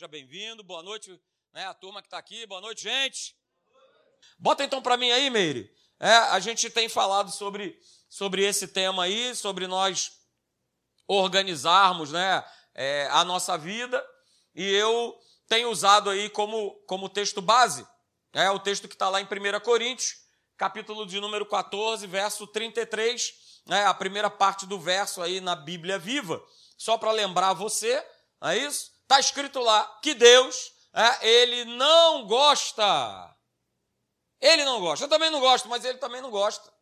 Seja bem-vindo, boa noite, né, a turma que está aqui, boa noite, gente. Bota então para mim aí, Meire. É, a gente tem falado sobre, sobre esse tema aí, sobre nós organizarmos né, é, a nossa vida, e eu tenho usado aí como, como texto base, é o texto que está lá em 1 Coríntios, capítulo de número 14, verso 33, né, a primeira parte do verso aí na Bíblia Viva, só para lembrar você, é isso? Está escrito lá que Deus, é, ele não gosta. Ele não gosta. Eu também não gosto, mas ele também não gosta.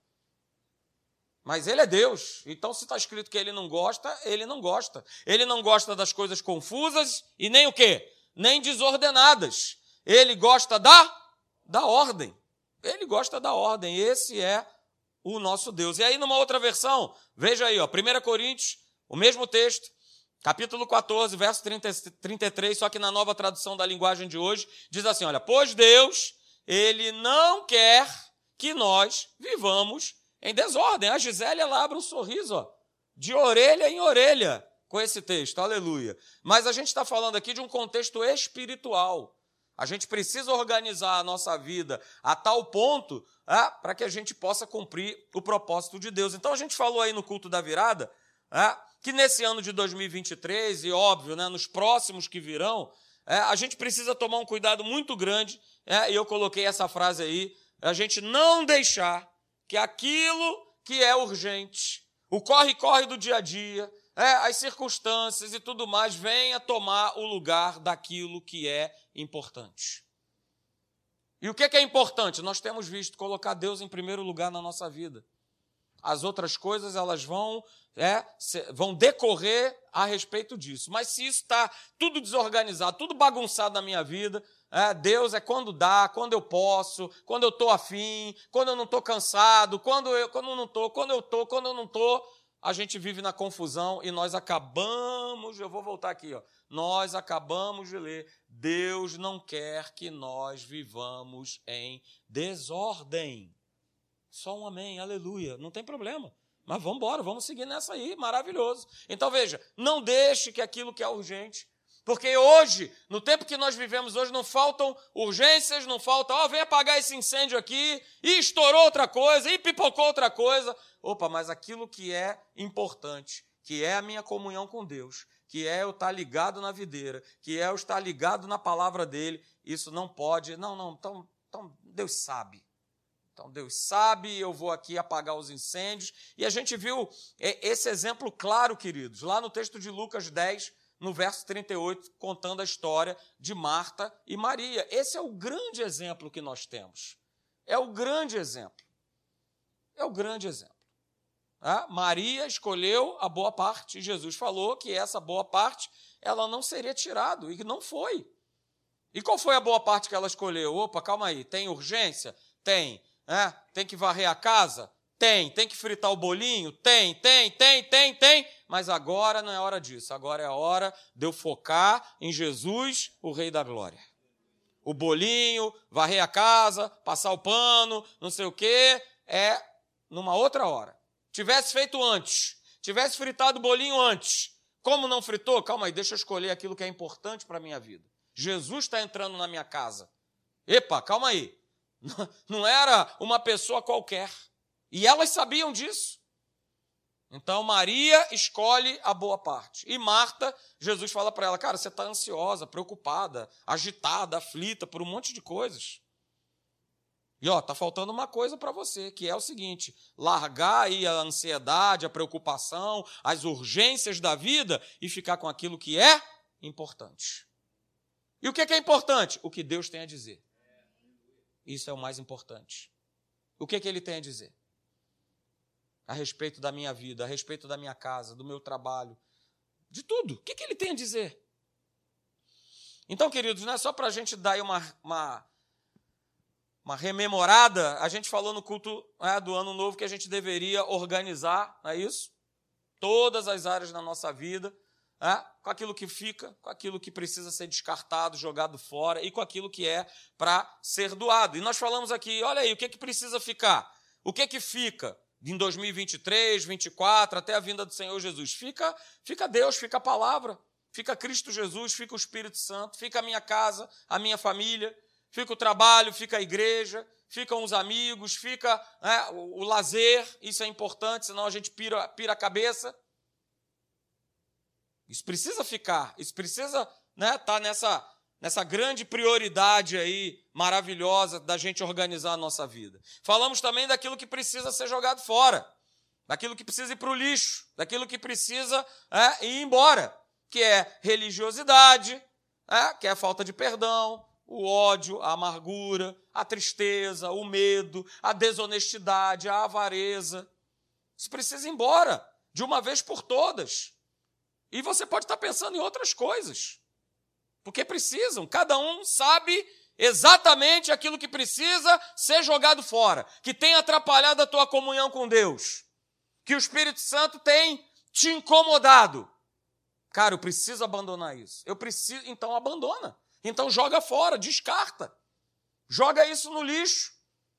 Mas ele é Deus. Então, se está escrito que ele não gosta, ele não gosta. Ele não gosta das coisas confusas e nem o quê? Nem desordenadas. Ele gosta da, da ordem. Ele gosta da ordem. Esse é o nosso Deus. E aí, numa outra versão, veja aí, ó, 1 Coríntios, o mesmo texto, Capítulo 14, verso 30, 33, só que na nova tradução da linguagem de hoje, diz assim: olha, pois Deus, ele não quer que nós vivamos em desordem. A Gisele ela abre um sorriso, ó, de orelha em orelha, com esse texto, aleluia. Mas a gente está falando aqui de um contexto espiritual. A gente precisa organizar a nossa vida a tal ponto ah, para que a gente possa cumprir o propósito de Deus. Então a gente falou aí no culto da virada ah, que nesse ano de 2023, e óbvio, né, nos próximos que virão, é, a gente precisa tomar um cuidado muito grande, é, e eu coloquei essa frase aí, a gente não deixar que aquilo que é urgente, o corre-corre do dia a dia, é, as circunstâncias e tudo mais, venha tomar o lugar daquilo que é importante. E o que é importante? Nós temos visto colocar Deus em primeiro lugar na nossa vida. As outras coisas elas vão é, vão decorrer a respeito disso. Mas se isso está tudo desorganizado, tudo bagunçado na minha vida, é, Deus é quando dá, quando eu posso, quando eu estou afim, quando eu não estou cansado, quando eu, quando eu não estou, quando eu estou, quando eu não estou, a gente vive na confusão e nós acabamos, eu vou voltar aqui, ó, nós acabamos de ler, Deus não quer que nós vivamos em desordem. Só um amém, aleluia, não tem problema. Mas vamos embora, vamos seguir nessa aí, maravilhoso. Então veja, não deixe que aquilo que é urgente, porque hoje, no tempo que nós vivemos hoje, não faltam urgências, não falta, ó, oh, vem apagar esse incêndio aqui, e estourou outra coisa, e pipocou outra coisa. Opa, mas aquilo que é importante, que é a minha comunhão com Deus, que é eu estar ligado na videira, que é eu estar ligado na palavra dele, isso não pode, não, não, então, então Deus sabe. Então Deus sabe, eu vou aqui apagar os incêndios. E a gente viu é, esse exemplo claro, queridos, lá no texto de Lucas 10, no verso 38, contando a história de Marta e Maria. Esse é o grande exemplo que nós temos. É o grande exemplo. É o grande exemplo. Ah, Maria escolheu a boa parte. Jesus falou que essa boa parte ela não seria tirada, e não foi. E qual foi a boa parte que ela escolheu? Opa, calma aí, tem urgência? Tem. É, tem que varrer a casa? Tem. Tem que fritar o bolinho? Tem, tem, tem, tem, tem. Mas agora não é hora disso. Agora é a hora de eu focar em Jesus, o Rei da Glória. O bolinho, varrer a casa, passar o pano, não sei o quê, é numa outra hora. Tivesse feito antes, tivesse fritado o bolinho antes. Como não fritou? Calma aí, deixa eu escolher aquilo que é importante para a minha vida. Jesus está entrando na minha casa. Epa, calma aí. Não era uma pessoa qualquer. E elas sabiam disso. Então Maria escolhe a boa parte. E Marta, Jesus fala para ela: Cara, você está ansiosa, preocupada, agitada, aflita por um monte de coisas. E ó, tá faltando uma coisa para você, que é o seguinte: largar aí a ansiedade, a preocupação, as urgências da vida e ficar com aquilo que é importante. E o que é importante? O que Deus tem a dizer. Isso é o mais importante. O que, é que ele tem a dizer? A respeito da minha vida, a respeito da minha casa, do meu trabalho, de tudo. O que, é que ele tem a dizer? Então, queridos, não é só para a gente dar uma, uma, uma, rememorada. A gente falou no culto né, do Ano Novo que a gente deveria organizar, não é isso? Todas as áreas da nossa vida é, com aquilo que fica, com aquilo que precisa ser descartado, jogado fora e com aquilo que é para ser doado. E nós falamos aqui, olha aí, o que, é que precisa ficar? O que é que fica em 2023, 2024, até a vinda do Senhor Jesus? Fica, fica Deus, fica a palavra, fica Cristo Jesus, fica o Espírito Santo, fica a minha casa, a minha família, fica o trabalho, fica a igreja, ficam os amigos, fica né, o, o, lazer, isso é importante, senão a gente pira, pira a cabeça. Isso precisa ficar, isso precisa estar né, tá nessa, nessa grande prioridade aí maravilhosa da gente organizar a nossa vida. Falamos também daquilo que precisa ser jogado fora, daquilo que precisa ir para o lixo, daquilo que precisa é, ir embora, que é religiosidade, é, que é falta de perdão, o ódio, a amargura, a tristeza, o medo, a desonestidade, a avareza. Isso precisa ir embora de uma vez por todas. E você pode estar pensando em outras coisas. Porque precisam, cada um sabe exatamente aquilo que precisa ser jogado fora, que tem atrapalhado a tua comunhão com Deus, que o Espírito Santo tem te incomodado. Cara, eu preciso abandonar isso. Eu preciso, então abandona. Então joga fora, descarta. Joga isso no lixo,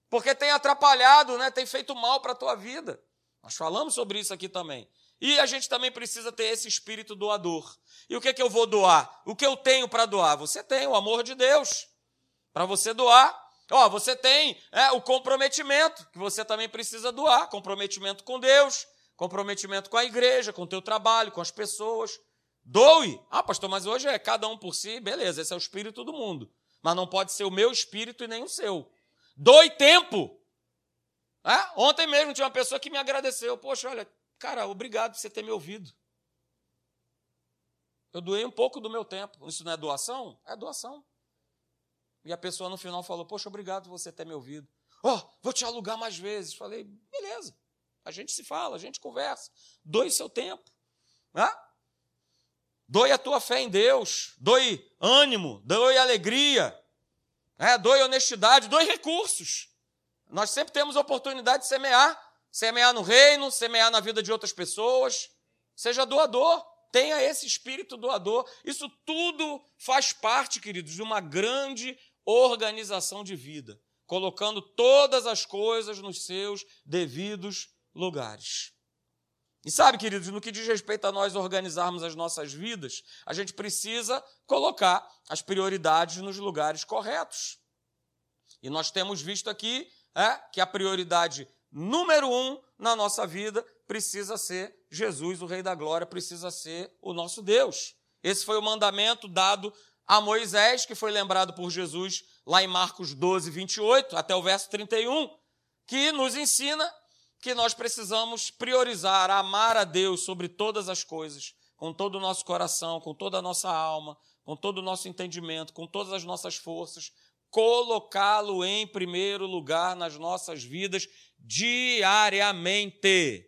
porque tem atrapalhado, né? Tem feito mal para a tua vida. Nós falamos sobre isso aqui também. E a gente também precisa ter esse espírito doador. E o que, é que eu vou doar? O que eu tenho para doar? Você tem o amor de Deus. Para você doar, ó, você tem é, o comprometimento, que você também precisa doar. Comprometimento com Deus, comprometimento com a igreja, com o teu trabalho, com as pessoas. Doe. Ah, pastor, mas hoje é cada um por si. Beleza, esse é o espírito do mundo. Mas não pode ser o meu espírito e nem o seu. Doe tempo. É? Ontem mesmo tinha uma pessoa que me agradeceu. Poxa, olha, Cara, obrigado por você ter me ouvido. Eu doei um pouco do meu tempo. Isso não é doação? É doação. E a pessoa no final falou: Poxa, obrigado por você ter me ouvido. Ó, oh, vou te alugar mais vezes. Falei: Beleza. A gente se fala, a gente conversa. Doe seu tempo. Né? Doe a tua fé em Deus. Doe ânimo. Doe alegria. É, doe honestidade. Doe recursos. Nós sempre temos oportunidade de semear semear no reino, semear na vida de outras pessoas. Seja doador, tenha esse espírito doador. Isso tudo faz parte, queridos, de uma grande organização de vida, colocando todas as coisas nos seus devidos lugares. E sabe, queridos, no que diz respeito a nós organizarmos as nossas vidas, a gente precisa colocar as prioridades nos lugares corretos. E nós temos visto aqui é, que a prioridade número um na nossa vida precisa ser Jesus, o Rei da Glória, precisa ser o nosso Deus. Esse foi o mandamento dado a Moisés, que foi lembrado por Jesus lá em Marcos 12, 28, até o verso 31, que nos ensina que nós precisamos priorizar, amar a Deus sobre todas as coisas, com todo o nosso coração, com toda a nossa alma, com todo o nosso entendimento, com todas as nossas forças, colocá-lo em primeiro lugar nas nossas vidas diariamente.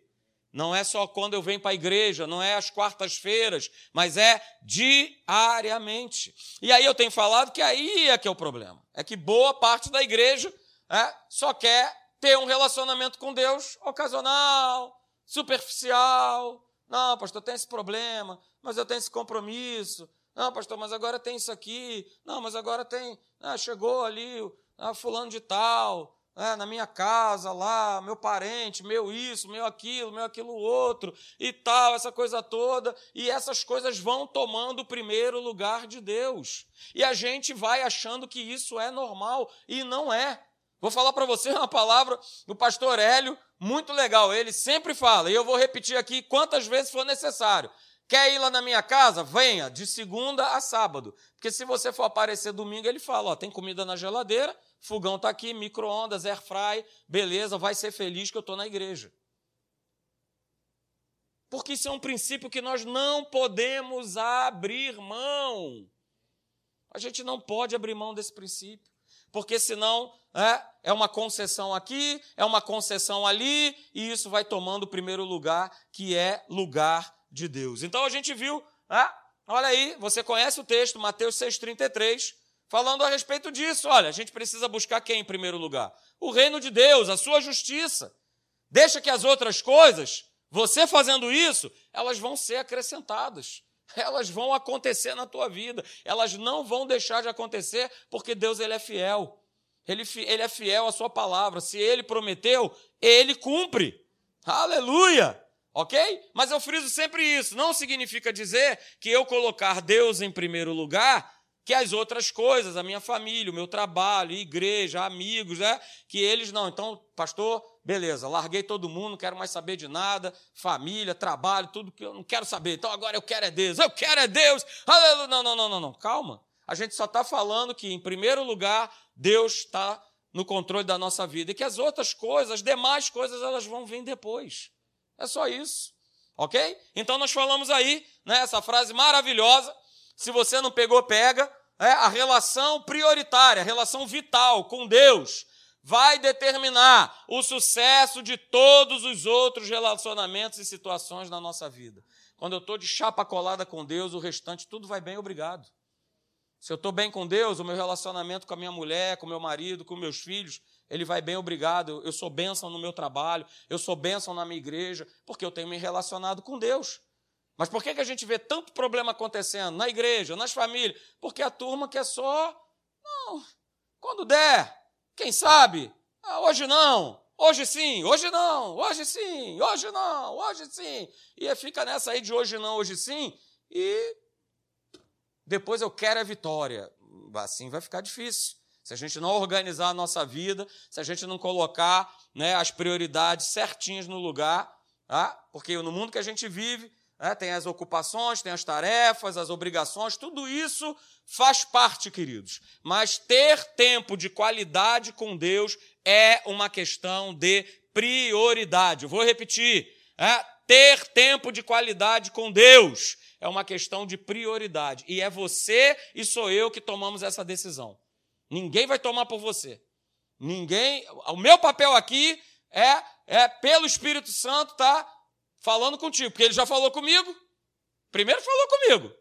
Não é só quando eu venho para a igreja, não é às quartas-feiras, mas é diariamente. E aí eu tenho falado que aí é que é o problema. É que boa parte da igreja é, só quer ter um relacionamento com Deus ocasional, superficial. Não, pastor, tem esse problema, mas eu tenho esse compromisso. Não, pastor, mas agora tem isso aqui. Não, mas agora tem. Ah, chegou ali, ah, fulano de tal é, na minha casa lá, meu parente, meu isso, meu aquilo, meu aquilo outro e tal, essa coisa toda, e essas coisas vão tomando o primeiro lugar de Deus. E a gente vai achando que isso é normal e não é. Vou falar para você uma palavra do pastor Hélio, muito legal. Ele sempre fala, e eu vou repetir aqui quantas vezes for necessário. Quer ir lá na minha casa? Venha, de segunda a sábado. Porque se você for aparecer domingo, ele fala: ó, tem comida na geladeira, fogão está aqui, micro-ondas, air fry, beleza, vai ser feliz que eu estou na igreja. Porque isso é um princípio que nós não podemos abrir mão. A gente não pode abrir mão desse princípio. Porque senão é, é uma concessão aqui, é uma concessão ali, e isso vai tomando o primeiro lugar, que é lugar de Deus. Então a gente viu, é, olha aí, você conhece o texto, Mateus 6,33 falando a respeito disso. Olha, a gente precisa buscar quem em primeiro lugar? O reino de Deus, a sua justiça. Deixa que as outras coisas, você fazendo isso, elas vão ser acrescentadas. Elas vão acontecer na tua vida. Elas não vão deixar de acontecer porque Deus ele é fiel. Ele, ele é fiel à sua palavra. Se ele prometeu, ele cumpre. Aleluia! Ok? Mas eu friso sempre isso. Não significa dizer que eu colocar Deus em primeiro lugar, que as outras coisas, a minha família, o meu trabalho, igreja, amigos, né? que eles não. Então, pastor, beleza, larguei todo mundo, não quero mais saber de nada, família, trabalho, tudo que eu não quero saber. Então agora eu quero é Deus, eu quero é Deus. Aleluia. Não, não, não, não, não. Calma. A gente só está falando que, em primeiro lugar, Deus está no controle da nossa vida e que as outras coisas, as demais coisas, elas vão vir depois. É só isso. Ok? Então nós falamos aí, né, essa frase maravilhosa. Se você não pegou, pega. É, a relação prioritária, a relação vital com Deus vai determinar o sucesso de todos os outros relacionamentos e situações na nossa vida. Quando eu estou de chapa colada com Deus, o restante tudo vai bem, obrigado. Se eu estou bem com Deus, o meu relacionamento com a minha mulher, com meu marido, com meus filhos, ele vai bem, obrigado. Eu sou bênção no meu trabalho, eu sou bênção na minha igreja, porque eu tenho me relacionado com Deus. Mas por que, que a gente vê tanto problema acontecendo na igreja, nas famílias? Porque a turma quer só. Não, quando der, quem sabe? Ah, hoje não, hoje sim, hoje não, hoje sim, hoje não, hoje sim. E fica nessa aí de hoje não, hoje sim, e depois eu quero a vitória. Assim vai ficar difícil. Se a gente não organizar a nossa vida, se a gente não colocar né, as prioridades certinhas no lugar, tá? porque no mundo que a gente vive, né, tem as ocupações, tem as tarefas, as obrigações, tudo isso faz parte, queridos. Mas ter tempo de qualidade com Deus é uma questão de prioridade. Eu vou repetir: é, ter tempo de qualidade com Deus é uma questão de prioridade. E é você e sou eu que tomamos essa decisão. Ninguém vai tomar por você. Ninguém. O meu papel aqui é, é pelo Espírito Santo, tá falando contigo, porque ele já falou comigo. Primeiro falou comigo.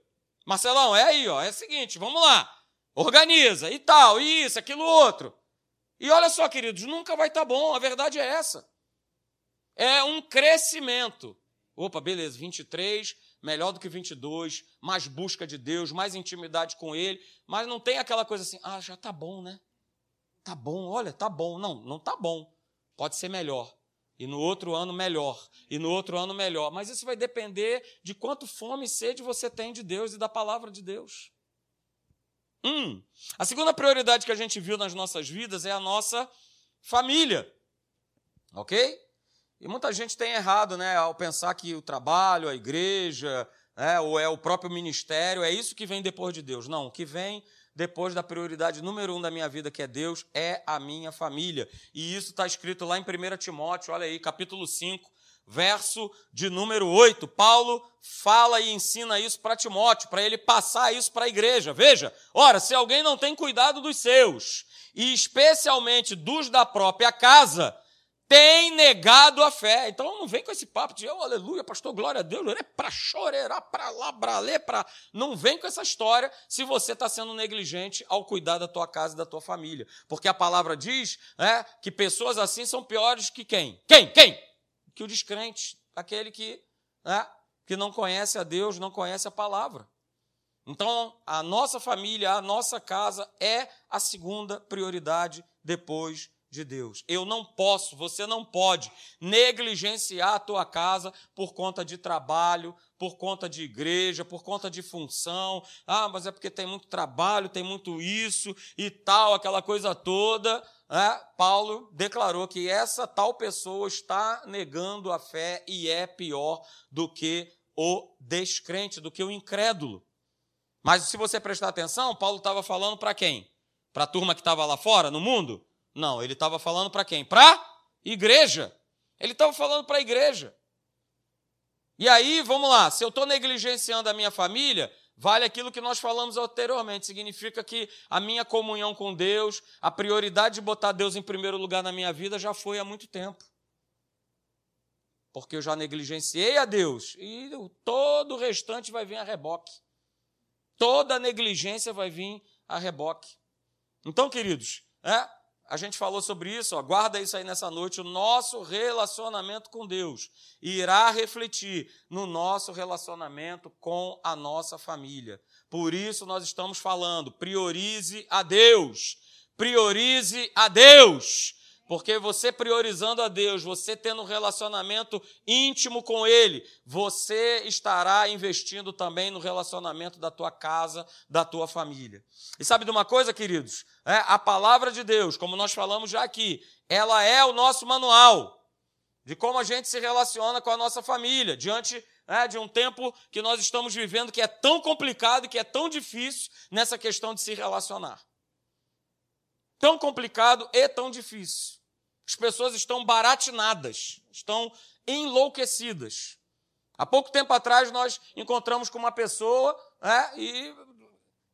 Marcelão, é aí, ó. É o seguinte, vamos lá. Organiza e tal, isso, aquilo outro. E olha só, queridos, nunca vai estar tá bom, a verdade é essa. É um crescimento. Opa, beleza, 23, melhor do que 22, mais busca de Deus, mais intimidade com Ele, mas não tem aquela coisa assim, ah, já tá bom, né? Tá bom, olha, tá bom. Não, não tá bom. Pode ser melhor. E no outro ano, melhor. E no outro ano, melhor. Mas isso vai depender de quanto fome e sede você tem de Deus e da palavra de Deus. Hum. A segunda prioridade que a gente viu nas nossas vidas é a nossa família. Ok? E muita gente tem errado, né, ao pensar que o trabalho, a igreja, né, ou é o próprio ministério, é isso que vem depois de Deus. Não, o que vem depois da prioridade número um da minha vida, que é Deus, é a minha família. E isso está escrito lá em 1 Timóteo, olha aí, capítulo 5, verso de número 8. Paulo fala e ensina isso para Timóteo, para ele passar isso para a igreja. Veja, ora, se alguém não tem cuidado dos seus, e especialmente dos da própria casa, tem negado a fé. Então não vem com esse papo de oh, aleluia, pastor, glória a Deus, é para chorar, para lá, para ler, para. Não vem com essa história se você está sendo negligente ao cuidar da tua casa e da tua família. Porque a palavra diz né, que pessoas assim são piores que quem? Quem? Quem? Que o descrente, aquele que, né, que não conhece a Deus, não conhece a palavra. Então, a nossa família, a nossa casa é a segunda prioridade depois de Deus. Eu não posso, você não pode negligenciar a tua casa por conta de trabalho, por conta de igreja, por conta de função. Ah, mas é porque tem muito trabalho, tem muito isso e tal, aquela coisa toda. É, Paulo declarou que essa tal pessoa está negando a fé e é pior do que o descrente, do que o incrédulo. Mas se você prestar atenção, Paulo estava falando para quem? Para a turma que estava lá fora, no mundo? Não, ele estava falando para quem? Para igreja. Ele estava falando para a igreja. E aí, vamos lá, se eu estou negligenciando a minha família, vale aquilo que nós falamos anteriormente. Significa que a minha comunhão com Deus, a prioridade de botar Deus em primeiro lugar na minha vida já foi há muito tempo. Porque eu já negligenciei a Deus e todo o restante vai vir a reboque. Toda negligência vai vir a reboque. Então, queridos, é, a gente falou sobre isso, ó, guarda isso aí nessa noite. O nosso relacionamento com Deus irá refletir no nosso relacionamento com a nossa família. Por isso nós estamos falando, priorize a Deus. Priorize a Deus. Porque você priorizando a Deus, você tendo um relacionamento íntimo com Ele, você estará investindo também no relacionamento da tua casa, da tua família. E sabe de uma coisa, queridos? É, a palavra de Deus, como nós falamos já aqui, ela é o nosso manual de como a gente se relaciona com a nossa família diante é, de um tempo que nós estamos vivendo que é tão complicado e que é tão difícil nessa questão de se relacionar. Tão complicado e tão difícil. As pessoas estão baratinadas, estão enlouquecidas. Há pouco tempo atrás nós encontramos com uma pessoa né, e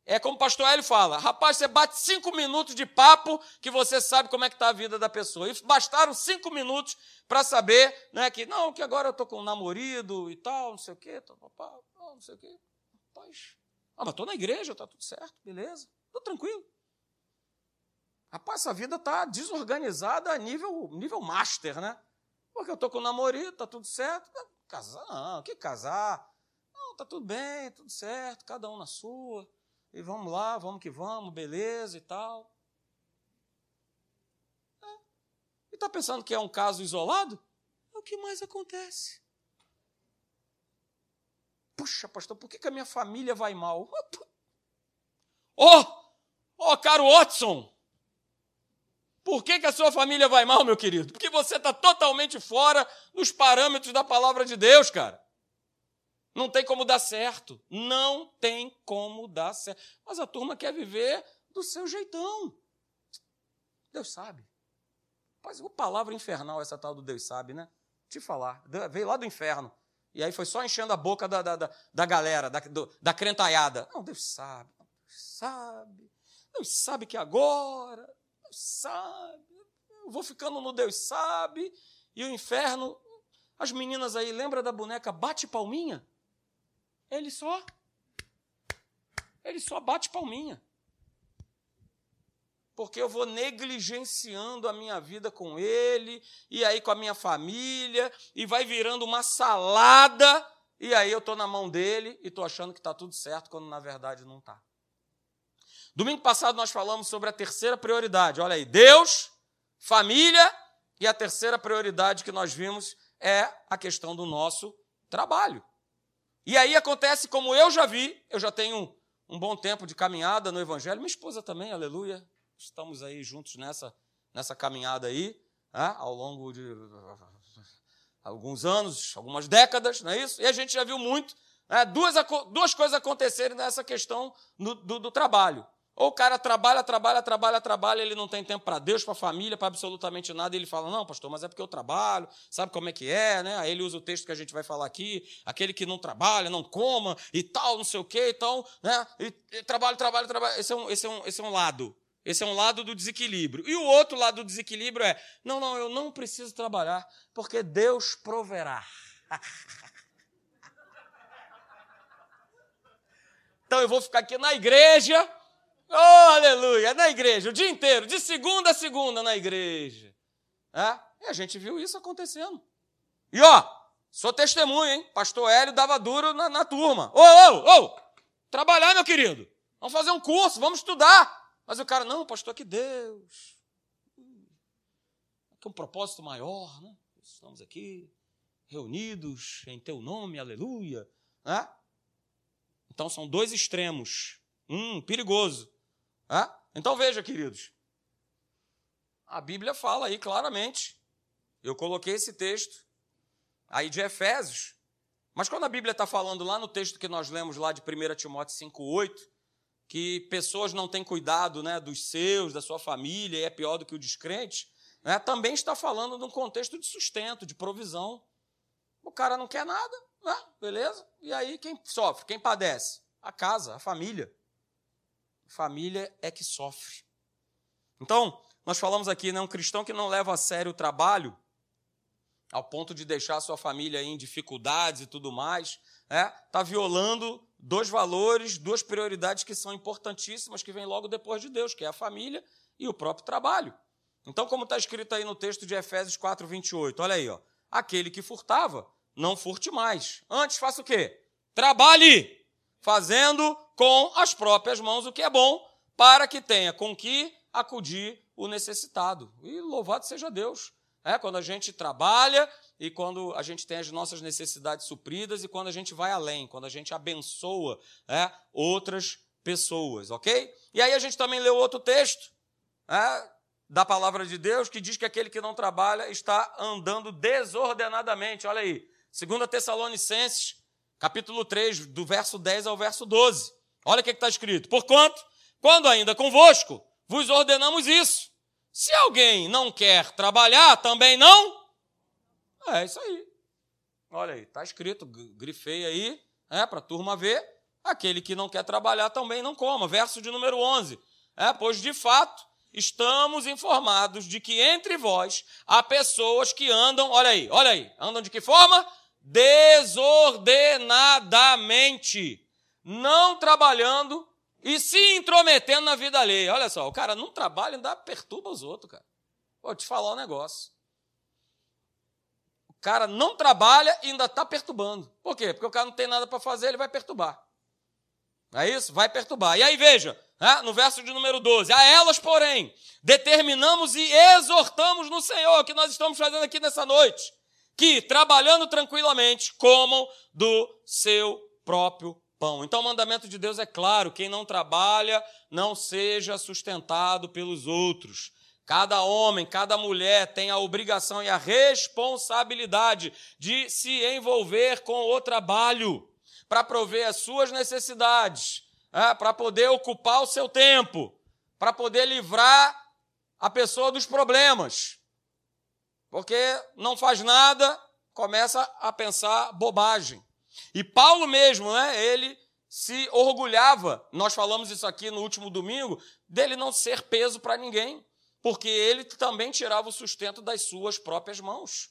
é como o pastor Hélio fala: rapaz, você bate cinco minutos de papo que você sabe como é que está a vida da pessoa. E bastaram cinco minutos para saber né, que, não, que agora eu estou com um namorado e tal, não sei o quê, não sei o quê. Rapaz, ah, mas estou na igreja, está tudo certo, beleza, estou tranquilo. Rapaz, essa vida está desorganizada a nível, nível master, né? Porque eu estou com um namorado, está tudo certo. Casar, não, que casar? Não, está tudo bem, tudo certo, cada um na sua. E vamos lá, vamos que vamos, beleza e tal. É. E está pensando que é um caso isolado? É o que mais acontece. Puxa, pastor, por que, que a minha família vai mal? Oh, oh, caro Watson, por que, que a sua família vai mal, meu querido? Porque você está totalmente fora dos parâmetros da palavra de Deus, cara. Não tem como dar certo. Não tem como dar certo. Mas a turma quer viver do seu jeitão. Deus sabe. Mas uma palavra infernal essa tal do Deus sabe, né? Te falar. Veio lá do inferno. E aí foi só enchendo a boca da, da, da, da galera, da, do, da crentaiada. Não, Deus sabe. Deus sabe. Deus sabe que agora sabe. Eu vou ficando no Deus sabe. E o inferno, as meninas aí, lembra da boneca bate palminha? Ele só ele só bate palminha. Porque eu vou negligenciando a minha vida com ele, e aí com a minha família, e vai virando uma salada, e aí eu estou na mão dele e estou achando que está tudo certo, quando na verdade não está. Domingo passado nós falamos sobre a terceira prioridade. Olha aí, Deus, família e a terceira prioridade que nós vimos é a questão do nosso trabalho. E aí acontece como eu já vi, eu já tenho um bom tempo de caminhada no Evangelho, minha esposa também, aleluia. Estamos aí juntos nessa, nessa caminhada aí, né, ao longo de alguns anos, algumas décadas, não é isso? E a gente já viu muito, né, duas, duas coisas acontecerem nessa questão do, do, do trabalho. Ou o cara trabalha, trabalha, trabalha, trabalha, ele não tem tempo para Deus, para a família, para absolutamente nada, e ele fala: Não, pastor, mas é porque eu trabalho, sabe como é que é, né? Aí ele usa o texto que a gente vai falar aqui: aquele que não trabalha, não coma e tal, não sei o quê, então, né? E, e trabalho, trabalho, trabalho. Esse é, um, esse, é um, esse é um lado. Esse é um lado do desequilíbrio. E o outro lado do desequilíbrio é: Não, não, eu não preciso trabalhar, porque Deus proverá. então eu vou ficar aqui na igreja Oh, aleluia! Na igreja, o dia inteiro, de segunda a segunda na igreja. É? E a gente viu isso acontecendo. E ó, sou testemunha, hein? Pastor Hélio dava duro na, na turma. Ô, ô, ô! Trabalhar, meu querido. Vamos fazer um curso, vamos estudar. Mas o cara, não, pastor, que Deus. Aqui um propósito maior, né? Estamos aqui reunidos em teu nome, aleluia. Né? Então são dois extremos. Um perigoso. Então veja, queridos. A Bíblia fala aí claramente. Eu coloquei esse texto aí de Efésios. Mas quando a Bíblia está falando lá no texto que nós lemos lá de 1 Timóteo 5,8, que pessoas não têm cuidado né, dos seus, da sua família, e é pior do que o descrente, né, também está falando de um contexto de sustento, de provisão. O cara não quer nada, né, beleza? E aí quem sofre, quem padece? A casa, a família família é que sofre. Então, nós falamos aqui, né, um cristão que não leva a sério o trabalho, ao ponto de deixar sua família em dificuldades e tudo mais, está é, tá violando dois valores, duas prioridades que são importantíssimas, que vêm logo depois de Deus, que é a família e o próprio trabalho. Então, como está escrito aí no texto de Efésios 4, 28, olha aí, ó, aquele que furtava, não furte mais. Antes faça o quê? Trabalhe, fazendo com as próprias mãos, o que é bom, para que tenha com que acudir o necessitado. E louvado seja Deus. É, quando a gente trabalha e quando a gente tem as nossas necessidades supridas e quando a gente vai além, quando a gente abençoa é, outras pessoas, ok? E aí a gente também leu outro texto é, da palavra de Deus que diz que aquele que não trabalha está andando desordenadamente. Olha aí, 2 Tessalonicenses, capítulo 3, do verso 10 ao verso 12. Olha o que está escrito. Porquanto, quando ainda convosco, vos ordenamos isso. Se alguém não quer trabalhar, também não. É isso aí. Olha aí, está escrito, grifei aí, é, para a turma ver. Aquele que não quer trabalhar também não coma. Verso de número 11. É, pois de fato, estamos informados de que entre vós há pessoas que andam, olha aí, olha aí, andam de que forma? Desordenadamente, não trabalhando e se intrometendo na vida alheia. Olha só, o cara não trabalha, ainda perturba os outros, cara. Vou te falar um negócio. O cara não trabalha e ainda está perturbando. Por quê? Porque o cara não tem nada para fazer, ele vai perturbar. É isso? Vai perturbar. E aí, veja, né, no verso de número 12: A elas, porém, determinamos e exortamos no Senhor, que nós estamos fazendo aqui nessa noite, que, trabalhando tranquilamente, comam do seu próprio pão. Então, o mandamento de Deus é claro: quem não trabalha, não seja sustentado pelos outros. Cada homem, cada mulher tem a obrigação e a responsabilidade de se envolver com o trabalho para prover as suas necessidades, é, para poder ocupar o seu tempo, para poder livrar a pessoa dos problemas. Porque não faz nada, começa a pensar bobagem. E Paulo mesmo, né, ele se orgulhava, nós falamos isso aqui no último domingo, dele não ser peso para ninguém, porque ele também tirava o sustento das suas próprias mãos.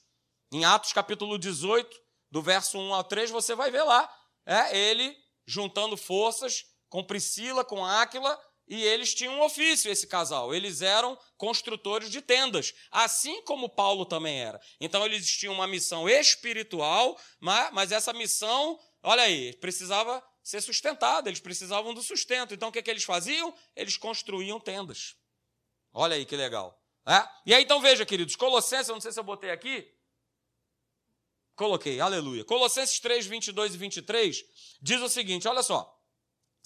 Em Atos capítulo 18, do verso 1 ao 3, você vai ver lá é, ele juntando forças com Priscila, com Áquila, e eles tinham um ofício, esse casal. Eles eram construtores de tendas, assim como Paulo também era. Então, eles tinham uma missão espiritual, mas essa missão, olha aí, precisava ser sustentada, eles precisavam do sustento. Então, o que, é que eles faziam? Eles construíam tendas. Olha aí que legal. É? E aí, então, veja, queridos, Colossenses, eu não sei se eu botei aqui, Coloquei, aleluia. Colossenses 3, 22 e 23 diz o seguinte: olha só.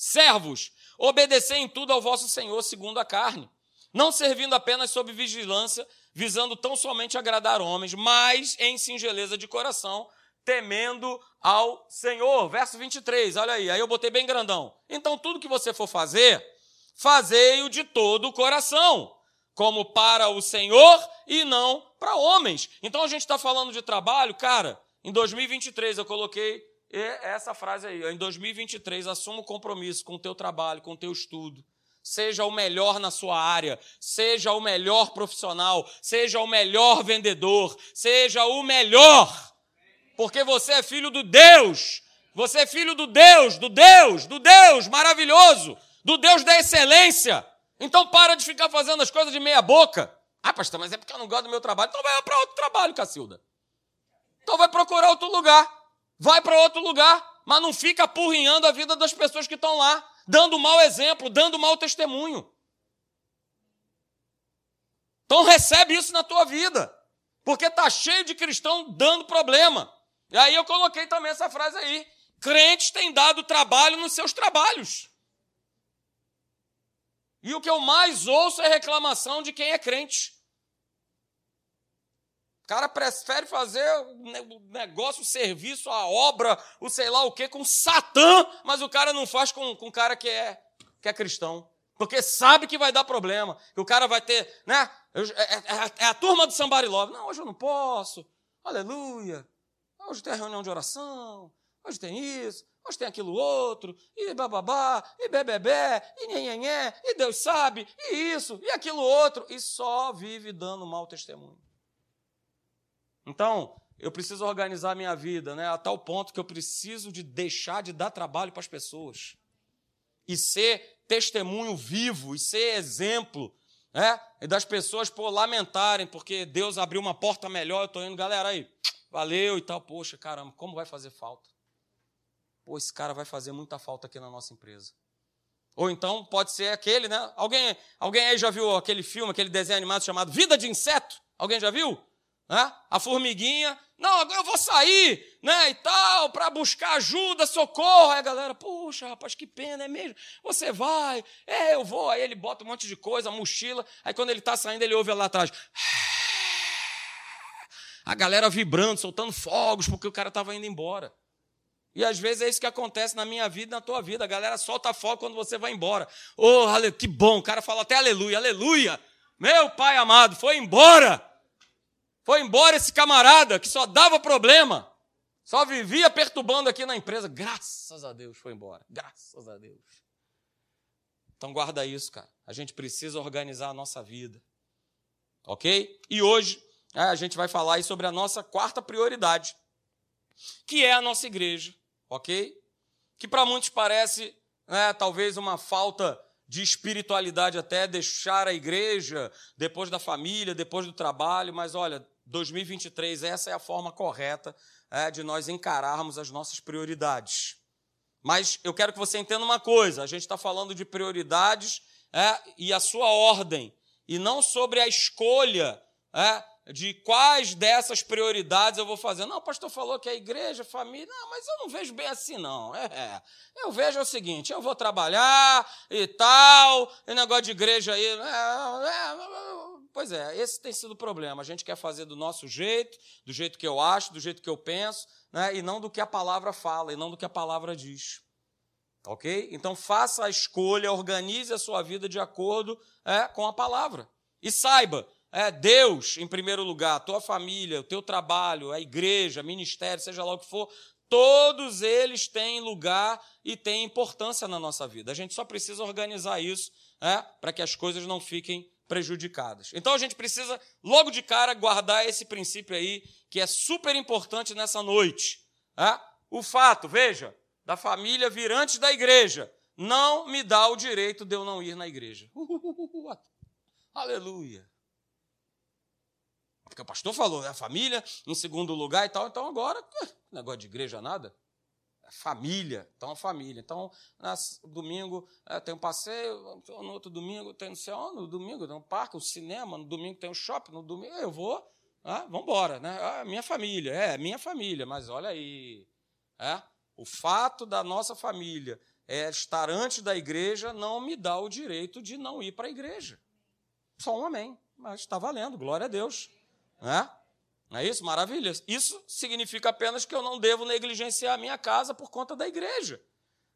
Servos, obedecei em tudo ao vosso Senhor segundo a carne, não servindo apenas sob vigilância, visando tão somente agradar homens, mas em singeleza de coração, temendo ao Senhor. Verso 23, olha aí, aí eu botei bem grandão. Então, tudo que você for fazer, fazei-o de todo o coração, como para o Senhor e não para homens. Então a gente está falando de trabalho, cara. Em 2023 eu coloquei essa frase aí. Em 2023 assuma o compromisso com o teu trabalho, com o teu estudo. Seja o melhor na sua área, seja o melhor profissional, seja o melhor vendedor, seja o melhor. Porque você é filho do Deus. Você é filho do Deus, do Deus, do Deus maravilhoso, do Deus da excelência. Então para de ficar fazendo as coisas de meia boca. Ah, pastor, mas é porque eu não gosto do meu trabalho. Então vai para outro trabalho, Cacilda. Então vai procurar outro lugar. Vai para outro lugar. Mas não fica apurrinhando a vida das pessoas que estão lá, dando mau exemplo, dando mau testemunho. Então recebe isso na tua vida. Porque está cheio de cristão dando problema. E aí eu coloquei também essa frase aí. Crentes têm dado trabalho nos seus trabalhos. E o que eu mais ouço é reclamação de quem é crente. Cara prefere fazer o negócio, o serviço, a obra, o sei lá o que, com Satã, mas o cara não faz com, o cara que é, que é cristão. Porque sabe que vai dar problema, que o cara vai ter, né? Eu, é, é, é, é, a turma do Somebody Love. Não, hoje eu não posso. Aleluia. Hoje tem a reunião de oração. Hoje tem isso mas tem aquilo outro, e bababá, e bebebé, e nhenhenhé, e Deus sabe, e isso, e aquilo outro, e só vive dando mau testemunho. Então, eu preciso organizar minha vida, né, a tal ponto que eu preciso de deixar de dar trabalho para as pessoas e ser testemunho vivo e ser exemplo, né, e das pessoas por lamentarem porque Deus abriu uma porta melhor, eu estou indo, galera aí, valeu e tal, poxa, caramba, como vai fazer falta? Pô, esse cara vai fazer muita falta aqui na nossa empresa. Ou então pode ser aquele, né? Alguém, alguém aí já viu aquele filme, aquele desenho animado chamado Vida de Inseto? Alguém já viu? Né? A formiguinha, não, agora eu vou sair, né, e tal, para buscar ajuda, socorro. Aí a galera, puxa, rapaz, que pena, é mesmo? Você vai, é, eu vou. Aí ele bota um monte de coisa, mochila. Aí quando ele está saindo, ele ouve lá atrás. A galera vibrando, soltando fogos, porque o cara estava indo embora. E às vezes é isso que acontece na minha vida e na tua vida. A galera solta fogo quando você vai embora. Oh, que bom. O cara fala até aleluia, aleluia. Meu pai amado, foi embora. Foi embora esse camarada que só dava problema. Só vivia perturbando aqui na empresa. Graças a Deus foi embora. Graças a Deus. Então guarda isso, cara. A gente precisa organizar a nossa vida. Ok? E hoje é, a gente vai falar sobre a nossa quarta prioridade, que é a nossa igreja ok? Que para muitos parece né, talvez uma falta de espiritualidade até deixar a igreja depois da família, depois do trabalho, mas olha, 2023 essa é a forma correta é, de nós encararmos as nossas prioridades. Mas eu quero que você entenda uma coisa: a gente está falando de prioridades é, e a sua ordem, e não sobre a escolha é, de quais dessas prioridades eu vou fazer. Não, o pastor falou que é igreja, família. Não, mas eu não vejo bem assim, não. É, é. eu vejo o seguinte: eu vou trabalhar e tal, e negócio de igreja aí. É, é, pois é, esse tem sido o problema. A gente quer fazer do nosso jeito, do jeito que eu acho, do jeito que eu penso, né, e não do que a palavra fala, e não do que a palavra diz. Ok? Então faça a escolha, organize a sua vida de acordo é, com a palavra. E saiba, é, Deus em primeiro lugar, a tua família, o teu trabalho, a igreja, ministério, seja lá o que for, todos eles têm lugar e têm importância na nossa vida. A gente só precisa organizar isso é, para que as coisas não fiquem prejudicadas. Então a gente precisa, logo de cara, guardar esse princípio aí, que é super importante nessa noite. É? O fato, veja, da família vir antes da igreja, não me dá o direito de eu não ir na igreja. aleluia. Porque o pastor falou, né? Família em segundo lugar e tal. Então agora, negócio de igreja nada. É família, então família. Então, no domingo é, tem um passeio, no outro domingo tem no céu, no domingo tem um parque, um cinema, no domingo tem um shopping, no domingo eu vou, vamos embora, né? Ah, minha família, é, minha família, mas olha aí, é, o fato da nossa família é estar antes da igreja não me dá o direito de não ir para a igreja. Só um amém, mas está valendo, glória a Deus. Né? Não é isso? Maravilha. Isso significa apenas que eu não devo negligenciar a minha casa por conta da igreja.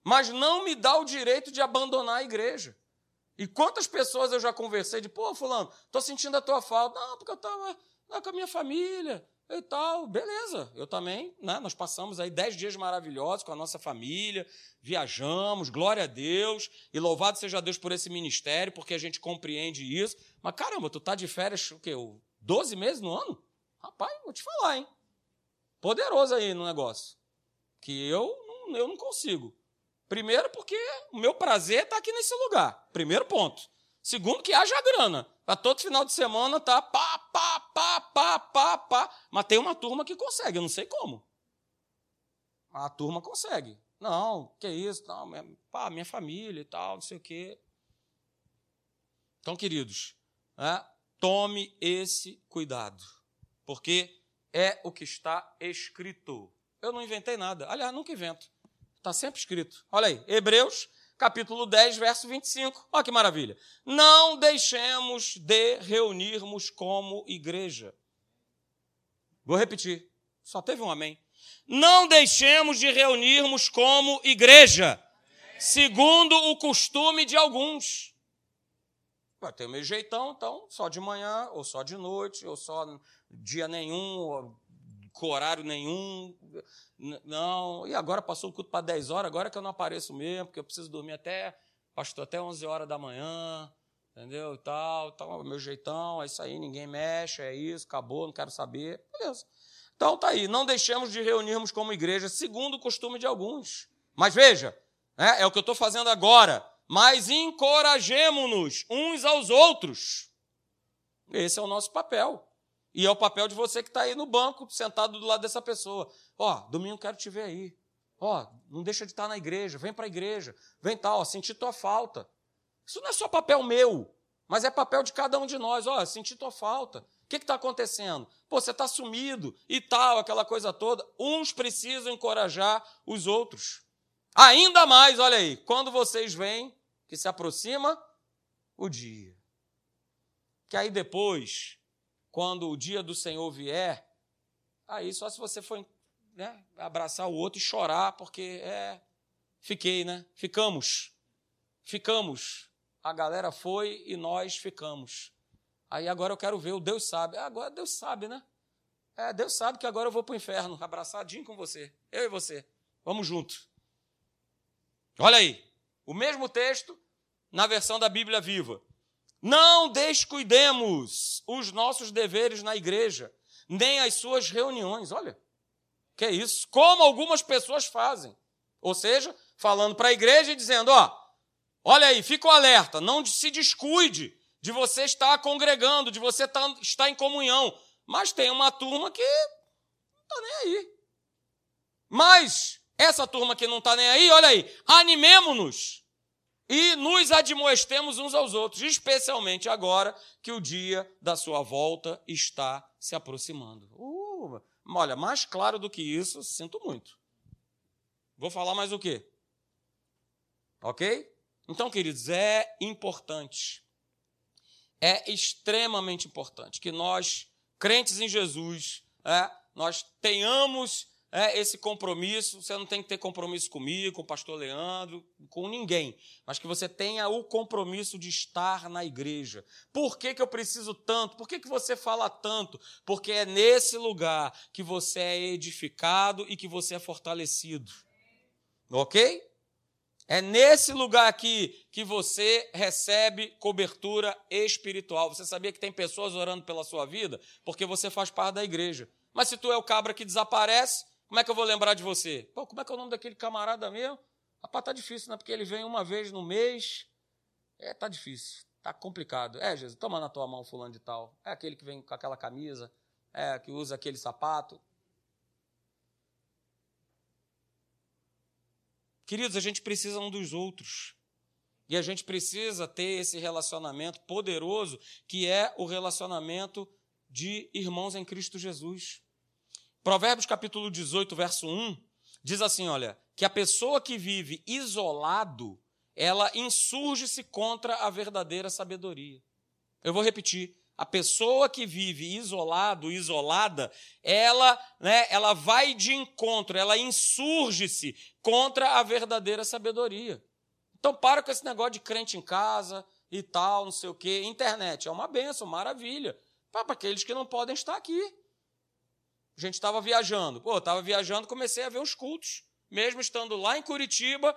Mas não me dá o direito de abandonar a igreja. E quantas pessoas eu já conversei de, pô, fulano, estou sentindo a tua falta. Não, porque eu estava com a minha família e tal. Beleza, eu também, né? Nós passamos aí dez dias maravilhosos com a nossa família, viajamos, glória a Deus, e louvado seja Deus por esse ministério, porque a gente compreende isso. Mas caramba, tu tá de férias o quê? 12 meses no ano? Rapaz, vou te falar, hein? Poderoso aí no negócio. Que eu, eu não consigo. Primeiro, porque o meu prazer está aqui nesse lugar. Primeiro ponto. Segundo, que haja grana. Para todo final de semana tá pá, pá, pá, pá, pá, pá. Mas tem uma turma que consegue, eu não sei como. A turma consegue. Não, que isso, não, minha, pá, minha família e tal, não sei o quê. Então, queridos, é, Tome esse cuidado, porque é o que está escrito. Eu não inventei nada. Aliás, nunca invento. Está sempre escrito. Olha aí, Hebreus, capítulo 10, verso 25. Olha que maravilha. Não deixemos de reunirmos como igreja. Vou repetir. Só teve um amém. Não deixemos de reunirmos como igreja, segundo o costume de alguns Ter o meu jeitão, então, só de manhã, ou só de noite, ou só dia nenhum, com horário nenhum. Não. E agora passou o culto para 10 horas, agora que eu não apareço mesmo, porque eu preciso dormir até, pastor, até 11 horas da manhã, entendeu? E tal, tal, meu jeitão, é isso aí, ninguém mexe, é isso, acabou, não quero saber. Beleza. Então tá aí, não deixemos de reunirmos como igreja, segundo o costume de alguns. Mas veja, é, é o que eu estou fazendo agora mas encorajemo-nos uns aos outros. Esse é o nosso papel. E é o papel de você que está aí no banco, sentado do lado dessa pessoa. Ó, oh, domingo quero te ver aí. Ó, não deixa de estar na igreja, vem para a igreja, vem tal, ó, senti tua falta. Isso não é só papel meu, mas é papel de cada um de nós. Ó, senti tua falta. O que está acontecendo? Pô, você está sumido e tal, aquela coisa toda. Uns precisam encorajar os outros. Ainda mais, olha aí, quando vocês veem que se aproxima o dia. Que aí depois, quando o dia do Senhor vier, aí só se você for né, abraçar o outro e chorar, porque é, fiquei, né? Ficamos. Ficamos. A galera foi e nós ficamos. Aí agora eu quero ver, o Deus sabe. Agora Deus sabe, né? É, Deus sabe que agora eu vou para o inferno, abraçadinho com você. Eu e você. Vamos junto. Olha aí. O mesmo texto na versão da Bíblia Viva. Não descuidemos os nossos deveres na igreja, nem as suas reuniões. Olha, que é isso? Como algumas pessoas fazem. Ou seja, falando para a igreja e dizendo: ó, olha aí, fica o alerta, não se descuide de você estar congregando, de você tá, estar em comunhão. Mas tem uma turma que não está nem aí. Mas essa turma que não está nem aí, olha aí, animemo-nos e nos admoestemos uns aos outros, especialmente agora que o dia da sua volta está se aproximando. Uh, olha, mais claro do que isso, sinto muito. Vou falar mais o quê? Ok? Então, queridos, é importante é extremamente importante que nós, crentes em Jesus, é, nós tenhamos é, esse compromisso. Você não tem que ter compromisso comigo, com o pastor Leandro, com ninguém, mas que você tenha o compromisso de estar na igreja. Por que, que eu preciso tanto? Por que, que você fala tanto? Porque é nesse lugar que você é edificado e que você é fortalecido. Ok? É nesse lugar aqui que você recebe cobertura espiritual. Você sabia que tem pessoas orando pela sua vida porque você faz parte da igreja. Mas se tu é o cabra que desaparece, como é que eu vou lembrar de você? Pô, como é que é o nome daquele camarada meu? Rapaz, tá difícil, né? Porque ele vem uma vez no mês. É, tá difícil, tá complicado. É, Jesus, toma na tua mão fulano de tal. É aquele que vem com aquela camisa, é, que usa aquele sapato. Queridos, a gente precisa um dos outros. E a gente precisa ter esse relacionamento poderoso, que é o relacionamento de irmãos em Cristo Jesus. Provérbios capítulo 18, verso 1, diz assim, olha, que a pessoa que vive isolado, ela insurge-se contra a verdadeira sabedoria. Eu vou repetir. A pessoa que vive isolado, isolada, ela, né, ela vai de encontro, ela insurge-se contra a verdadeira sabedoria. Então para com esse negócio de crente em casa e tal, não sei o quê. Internet é uma benção, maravilha. Para aqueles que não podem estar aqui. A gente estava viajando. Pô, estava viajando, comecei a ver os cultos. Mesmo estando lá em Curitiba,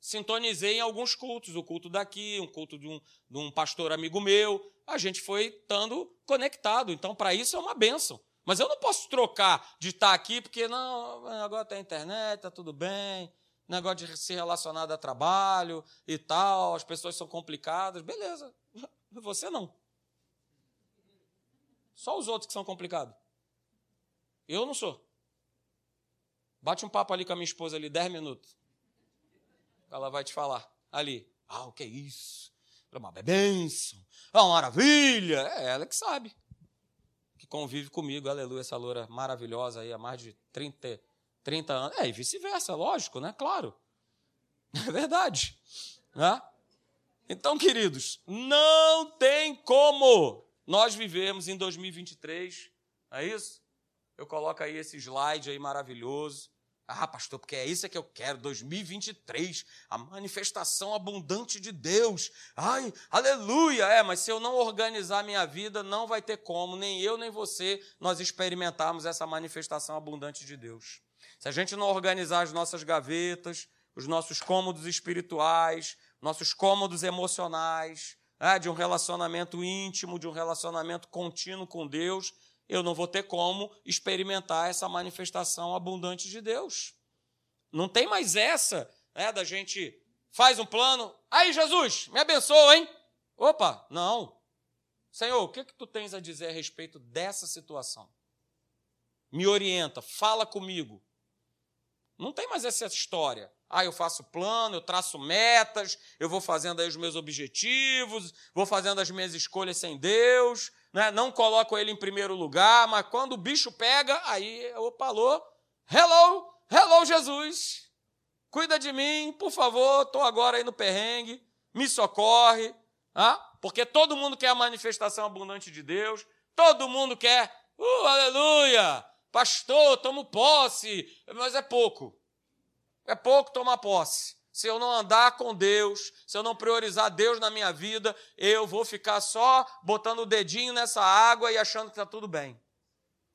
sintonizei em alguns cultos. O culto daqui, um culto de um, de um pastor amigo meu a gente foi estando conectado. Então, para isso é uma benção. Mas eu não posso trocar de estar aqui, porque não, agora tem internet, está tudo bem, negócio de se relacionar a trabalho e tal, as pessoas são complicadas. Beleza, você não. Só os outros que são complicados. Eu não sou. Bate um papo ali com a minha esposa ali, 10 minutos. Ela vai te falar. Ali. Ah, o que é isso? É uma bênção. É uma maravilha. É ela que sabe. Que convive comigo, aleluia, essa loura maravilhosa aí há mais de 30, 30 anos. É, e vice-versa, lógico, né? Claro. É verdade. Né? Então, queridos, não tem como nós vivemos em 2023, é isso? Eu coloco aí esse slide aí maravilhoso. Ah, pastor, porque é isso que eu quero, 2023, a manifestação abundante de Deus. Ai, aleluia! É, mas se eu não organizar minha vida, não vai ter como, nem eu nem você, nós experimentarmos essa manifestação abundante de Deus. Se a gente não organizar as nossas gavetas, os nossos cômodos espirituais, nossos cômodos emocionais, é, de um relacionamento íntimo, de um relacionamento contínuo com Deus, eu não vou ter como experimentar essa manifestação abundante de Deus. Não tem mais essa, né, da gente faz um plano, aí Jesus, me abençoa, hein? Opa, não. Senhor, o que que tu tens a dizer a respeito dessa situação? Me orienta, fala comigo. Não tem mais essa história. Ah, eu faço plano, eu traço metas, eu vou fazendo aí os meus objetivos, vou fazendo as minhas escolhas sem Deus, né? não coloco ele em primeiro lugar, mas quando o bicho pega, aí, opa, alô, hello, hello Jesus, cuida de mim, por favor, estou agora aí no perrengue, me socorre, ah? porque todo mundo quer a manifestação abundante de Deus, todo mundo quer, uh, aleluia, pastor, tomo posse, mas é pouco. É pouco tomar posse. Se eu não andar com Deus, se eu não priorizar Deus na minha vida, eu vou ficar só botando o dedinho nessa água e achando que está tudo bem.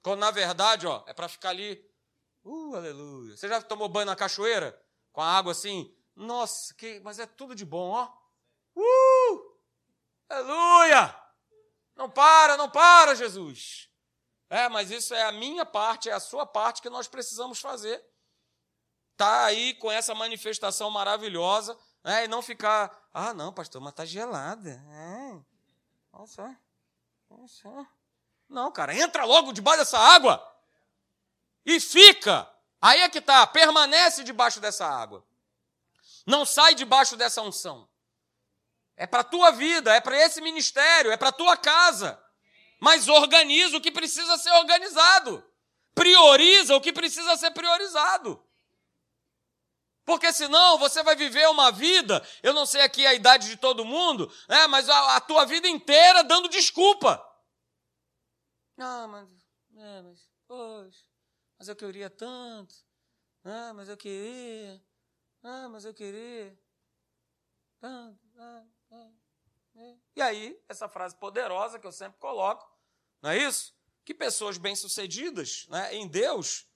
Quando na verdade, ó, é para ficar ali. Uh, aleluia. Você já tomou banho na cachoeira? Com a água assim? Nossa, que, mas é tudo de bom, ó. Uh! Aleluia! Não para, não para, Jesus. É, mas isso é a minha parte, é a sua parte que nós precisamos fazer tá aí com essa manifestação maravilhosa, né? e não ficar, ah, não, pastor, mas tá gelada. É. Olha só. Olha só. Não, cara, entra logo debaixo dessa água e fica. Aí é que tá, permanece debaixo dessa água. Não sai debaixo dessa unção. É para tua vida, é para esse ministério, é para tua casa. Mas organiza o que precisa ser organizado. Prioriza o que precisa ser priorizado. Porque senão você vai viver uma vida, eu não sei aqui a idade de todo mundo, né, mas a, a tua vida inteira dando desculpa. Ah, mas, é, mas, poxa, mas eu queria tanto. Ah, mas eu queria. Ah, mas eu queria. Ah, ah, ah, é. E aí, essa frase poderosa que eu sempre coloco, não é isso? Que pessoas bem-sucedidas né, em Deus,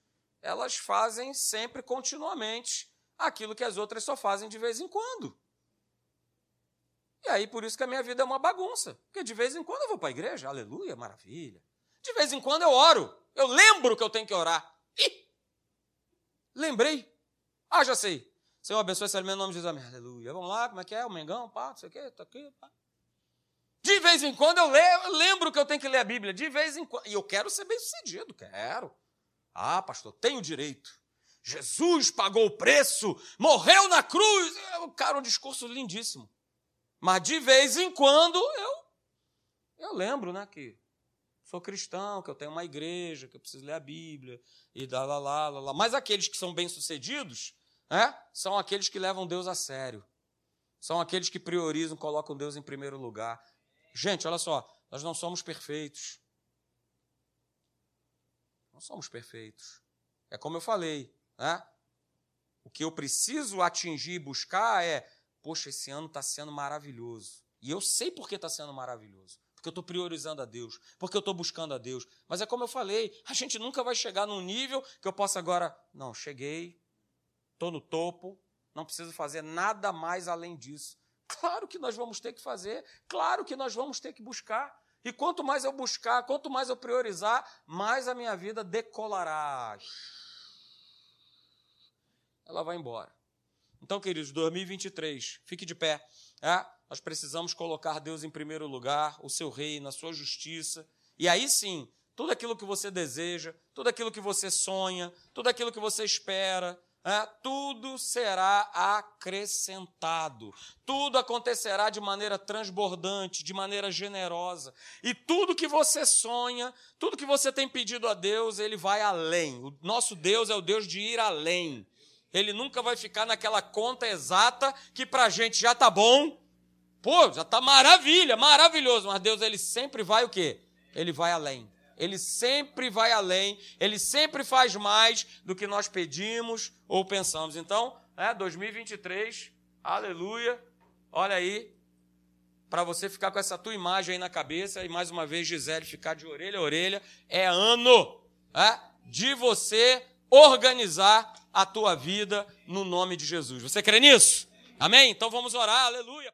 elas fazem sempre continuamente aquilo que as outras só fazem de vez em quando. E aí, por isso que a minha vida é uma bagunça. Porque de vez em quando eu vou para a igreja, aleluia, maravilha. De vez em quando eu oro. Eu lembro que eu tenho que orar. Ih! Lembrei. Ah, já sei. Senhor, abençoe esse alimento em nome de Jesus. Amém. Aleluia. Vamos lá, como é que é? O Mengão, pá, não sei o quê, tá aqui, pá. De vez em quando eu, leio, eu lembro que eu tenho que ler a Bíblia. De vez em quando. E eu quero ser bem sucedido, quero. Ah, pastor, tenho direito. Jesus pagou o preço, morreu na cruz. É, cara, um discurso lindíssimo. Mas de vez em quando eu eu lembro, né, que sou cristão, que eu tenho uma igreja, que eu preciso ler a Bíblia e lá lá lá lá. lá. Mas aqueles que são bem-sucedidos, né, são aqueles que levam Deus a sério. São aqueles que priorizam, colocam Deus em primeiro lugar. Gente, olha só, nós não somos perfeitos. Não somos perfeitos. É como eu falei, né? O que eu preciso atingir e buscar é, poxa, esse ano está sendo maravilhoso. E eu sei por que está sendo maravilhoso. Porque eu estou priorizando a Deus, porque eu estou buscando a Deus. Mas é como eu falei, a gente nunca vai chegar num nível que eu possa agora, não, cheguei, estou no topo, não preciso fazer nada mais além disso. Claro que nós vamos ter que fazer, claro que nós vamos ter que buscar. E quanto mais eu buscar, quanto mais eu priorizar, mais a minha vida decolará ela vai embora. Então, queridos, 2023, fique de pé. É? Nós precisamos colocar Deus em primeiro lugar, o seu reino, a sua justiça. E aí sim, tudo aquilo que você deseja, tudo aquilo que você sonha, tudo aquilo que você espera, é, tudo será acrescentado, tudo acontecerá de maneira transbordante, de maneira generosa, e tudo que você sonha, tudo que você tem pedido a Deus, ele vai além. O nosso Deus é o Deus de ir além. Ele nunca vai ficar naquela conta exata que para a gente já está bom. Pô, já está maravilha, maravilhoso. Mas Deus, ele sempre vai o quê? Ele vai além. Ele sempre vai além. Ele sempre faz mais do que nós pedimos ou pensamos. Então, é 2023, aleluia. Olha aí, para você ficar com essa tua imagem aí na cabeça e mais uma vez Gisele ficar de orelha a orelha, é ano é, de você organizar a tua vida no nome de Jesus. Você crê nisso? Amém? Então vamos orar, aleluia.